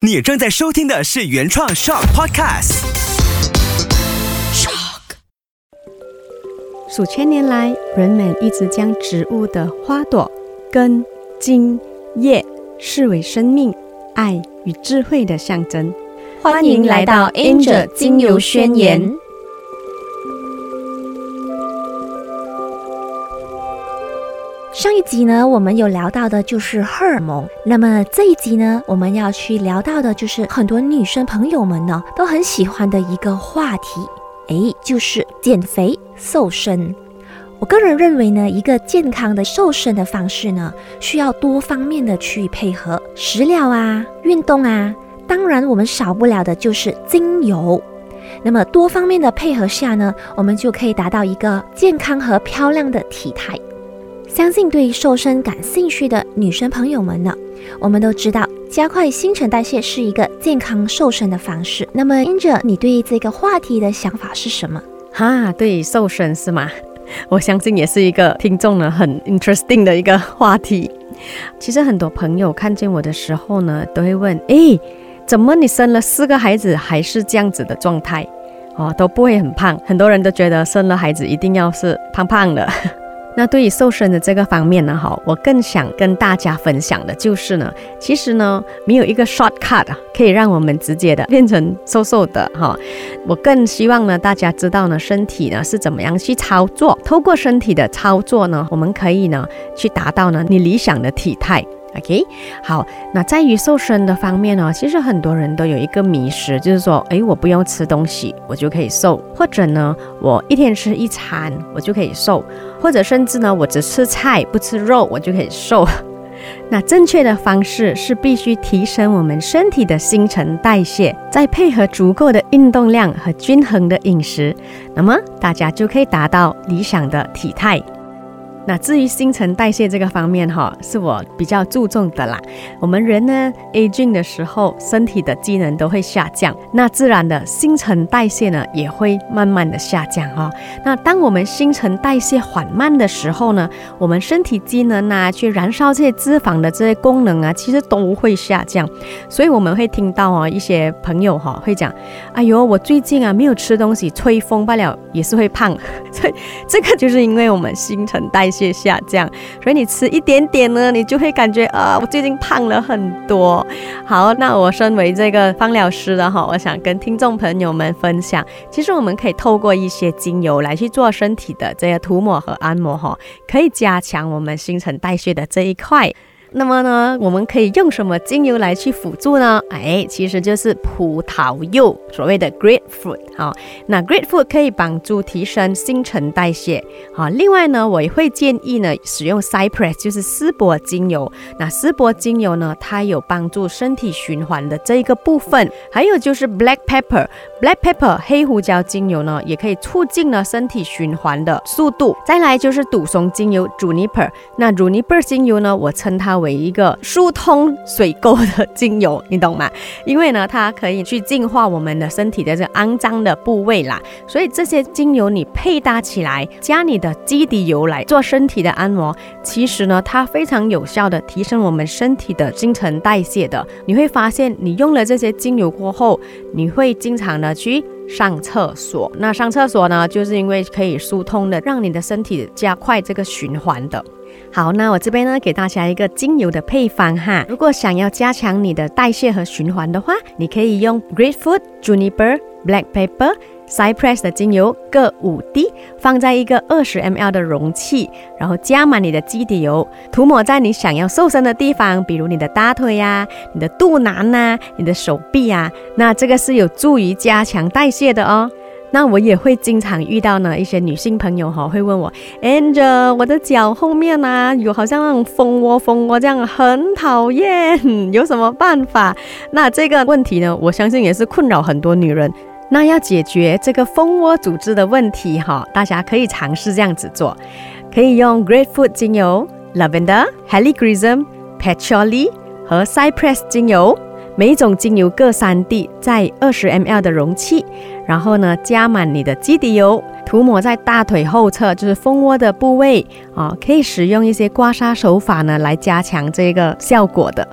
你正在收听的是原创 Shock Podcast。Shock。数千年来，人们一直将植物的花朵、根、茎、叶视为生命、爱与智慧的象征。欢迎来到 Angel 精油宣言。上一集呢，我们有聊到的就是荷尔蒙。那么这一集呢，我们要去聊到的就是很多女生朋友们呢都很喜欢的一个话题，诶，就是减肥瘦身。我个人认为呢，一个健康的瘦身的方式呢，需要多方面的去配合，食疗啊，运动啊，当然我们少不了的就是精油。那么多方面的配合下呢，我们就可以达到一个健康和漂亮的体态。相信对瘦身感兴趣的女生朋友们呢，我们都知道加快新陈代谢是一个健康瘦身的方式。那么英哲你对这个话题的想法是什么？哈，对瘦身是吗？我相信也是一个听众呢很 interesting 的一个话题。其实很多朋友看见我的时候呢，都会问：诶，怎么你生了四个孩子还是这样子的状态？哦，都不会很胖。很多人都觉得生了孩子一定要是胖胖的。那对于瘦身的这个方面呢，哈，我更想跟大家分享的就是呢，其实呢，没有一个 shortcut，可以让我们直接的变成瘦瘦的哈。我更希望呢，大家知道呢，身体呢是怎么样去操作，透过身体的操作呢，我们可以呢去达到呢你理想的体态。OK，好，那在于瘦身的方面呢，其实很多人都有一个迷失，就是说，哎，我不用吃东西，我就可以瘦，或者呢，我一天吃一餐，我就可以瘦，或者甚至呢，我只吃菜不吃肉，我就可以瘦。那正确的方式是必须提升我们身体的新陈代谢，再配合足够的运动量和均衡的饮食，那么大家就可以达到理想的体态。那至于新陈代谢这个方面哈，是我比较注重的啦。我们人呢，aging 的时候，身体的机能都会下降，那自然的新陈代谢呢也会慢慢的下降哈。那当我们新陈代谢缓慢的时候呢，我们身体机能啊，去燃烧这些脂肪的这些功能啊，其实都会下降。所以我们会听到啊，一些朋友哈会讲，哎呦，我最近啊没有吃东西，吹风罢了也是会胖。所以 这个就是因为我们新陈代谢。下降，所以你吃一点点呢，你就会感觉啊，我最近胖了很多。好，那我身为这个芳疗师的哈，我想跟听众朋友们分享，其实我们可以透过一些精油来去做身体的这个涂抹和按摩哈，可以加强我们新陈代谢的这一块。那么呢，我们可以用什么精油来去辅助呢？哎，其实就是葡萄柚，所谓的 grapefruit 啊。那 grapefruit 可以帮助提升新陈代谢。好，另外呢，我也会建议呢使用 cypress，就是丝柏精油。那丝柏精油呢，它有帮助身体循环的这一个部分。还有就是 black pepper，black pepper 黑胡椒精油呢，也可以促进呢身体循环的速度。再来就是杜松精油 juniper，那 juniper 精油呢，我称它。为一个疏通水沟的精油，你懂吗？因为呢，它可以去净化我们的身体的这肮脏的的部位啦。所以这些精油你配搭起来，加你的基底油来做身体的按摩，其实呢，它非常有效的提升我们身体的新陈代谢的。你会发现，你用了这些精油过后，你会经常的去上厕所。那上厕所呢，就是因为可以疏通的，让你的身体加快这个循环的。好，那我这边呢，给大家一个精油的配方哈。如果想要加强你的代谢和循环的话，你可以用 grapefruit、juniper、black pepper、cypress 的精油各五滴，放在一个二十 ml 的容器，然后加满你的基底油，涂抹在你想要瘦身的地方，比如你的大腿呀、你的肚腩呐、你的手臂啊，那这个是有助于加强代谢的哦。那我也会经常遇到呢，一些女性朋友哈会问我，Angel，我的脚后面啊有好像那种蜂窝蜂窝这样，很讨厌，有什么办法？那这个问题呢，我相信也是困扰很多女人。那要解决这个蜂窝组织的问题哈，大家可以尝试这样子做，可以用 grapefruit 精油、lavender、helichrysum、patchouli 和 cypress 精油。每一种精油各三滴，在二十 ml 的容器，然后呢，加满你的基底油，涂抹在大腿后侧，就是蜂窝的部位啊，可以使用一些刮痧手法呢，来加强这个效果的。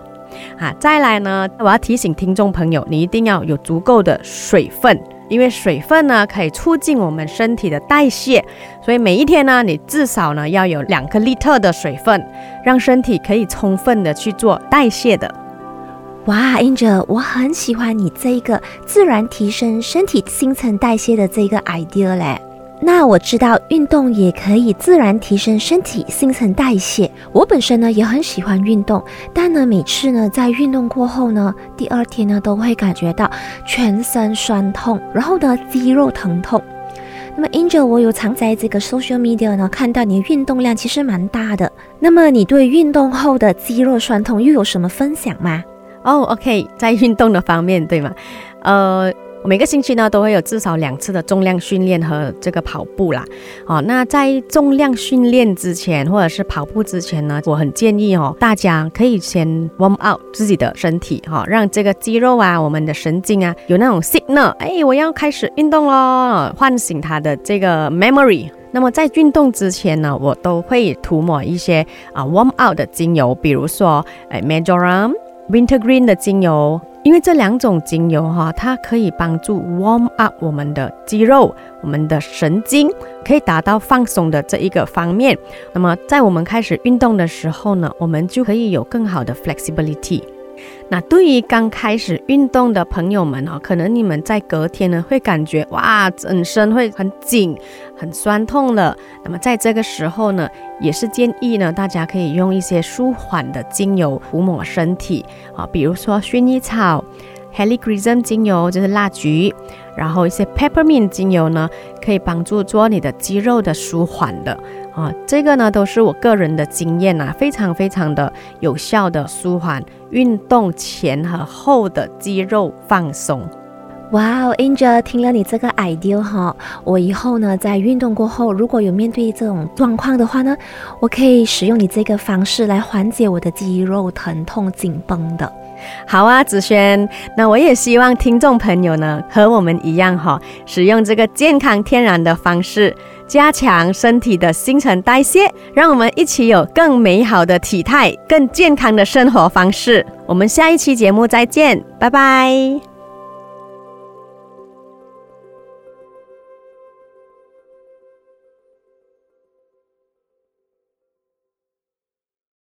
啊，再来呢，我要提醒听众朋友，你一定要有足够的水分，因为水分呢可以促进我们身体的代谢，所以每一天呢，你至少呢要有两克利特的水分，让身体可以充分的去做代谢的。哇，Angel，我很喜欢你这一个自然提升身体新陈代谢的这个 idea 嘞。那我知道运动也可以自然提升身体新陈代谢。我本身呢也很喜欢运动，但呢每次呢在运动过后呢，第二天呢都会感觉到全身酸痛，然后呢肌肉疼痛。那么 Angel，我有常在这个 social media 呢看到你运动量其实蛮大的。那么你对运动后的肌肉酸痛又有什么分享吗？哦，OK，在运动的方面，对吗？呃。每个星期呢都会有至少两次的重量训练和这个跑步啦。哦，那在重量训练之前或者是跑步之前呢，我很建议哦，大家可以先 warm up 自己的身体哈，让这个肌肉啊、我们的神经啊有那种 signal，哎，我要开始运动喽，唤醒它的这个 memory。那么在运动之前呢，我都会涂抹一些啊 warm up 的精油，比如说哎 majoram wintergreen 的精油。因为这两种精油哈，它可以帮助 warm up 我们的肌肉、我们的神经，可以达到放松的这一个方面。那么在我们开始运动的时候呢，我们就可以有更好的 flexibility。那对于刚开始运动的朋友们哦，可能你们在隔天呢会感觉哇，整身会很紧、很酸痛了。那么在这个时候呢，也是建议呢，大家可以用一些舒缓的精油涂抹身体啊，比如说薰衣草、Helichrysum 精油就是蜡菊，然后一些 Peppermint 精油呢，可以帮助做你的肌肉的舒缓的。啊，这个呢都是我个人的经验呐，非常非常的有效的舒缓运动前和后的肌肉放松。哇哦，Angel，听了你这个 idea 哈，我以后呢在运动过后，如果有面对这种状况的话呢，我可以使用你这个方式来缓解我的肌肉疼痛紧绷的。好啊，子轩，那我也希望听众朋友呢和我们一样哈，使用这个健康天然的方式，加强身体的新陈代谢，让我们一起有更美好的体态，更健康的生活方式。我们下一期节目再见，拜拜。